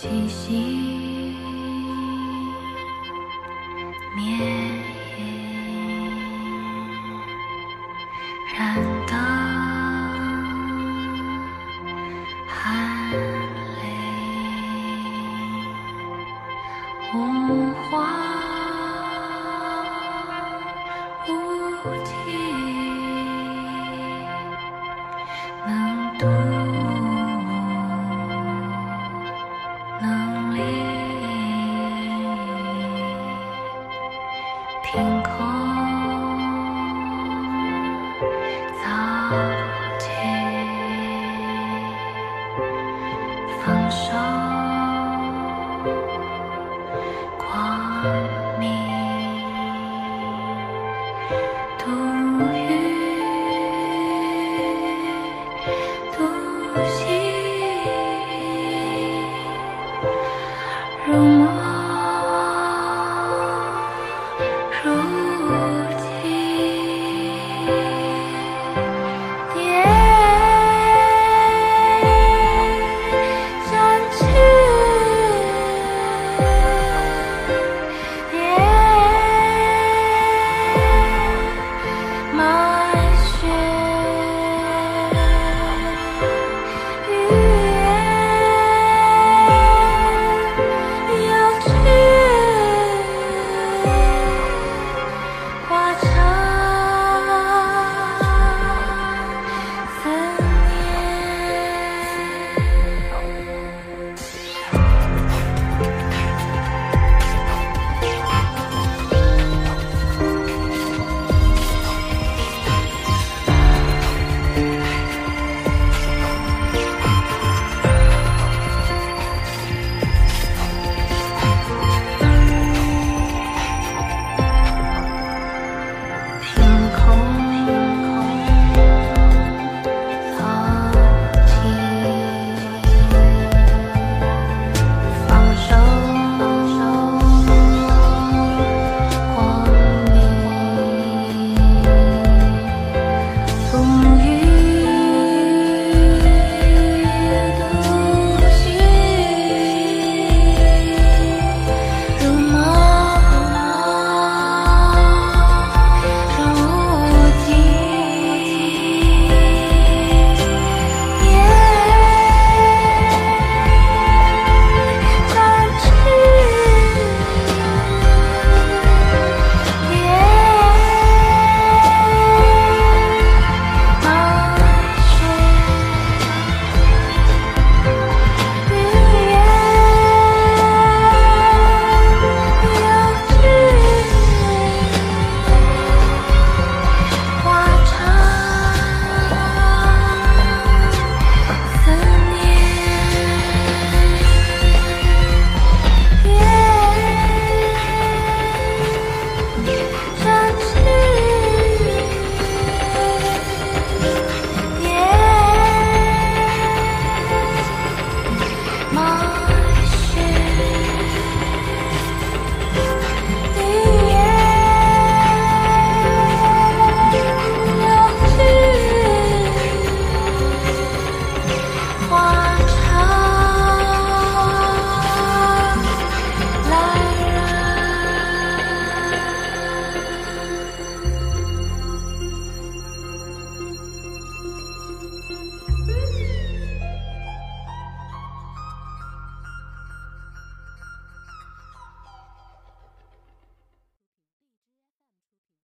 气息绵延，燃得泪，无花无题，能渡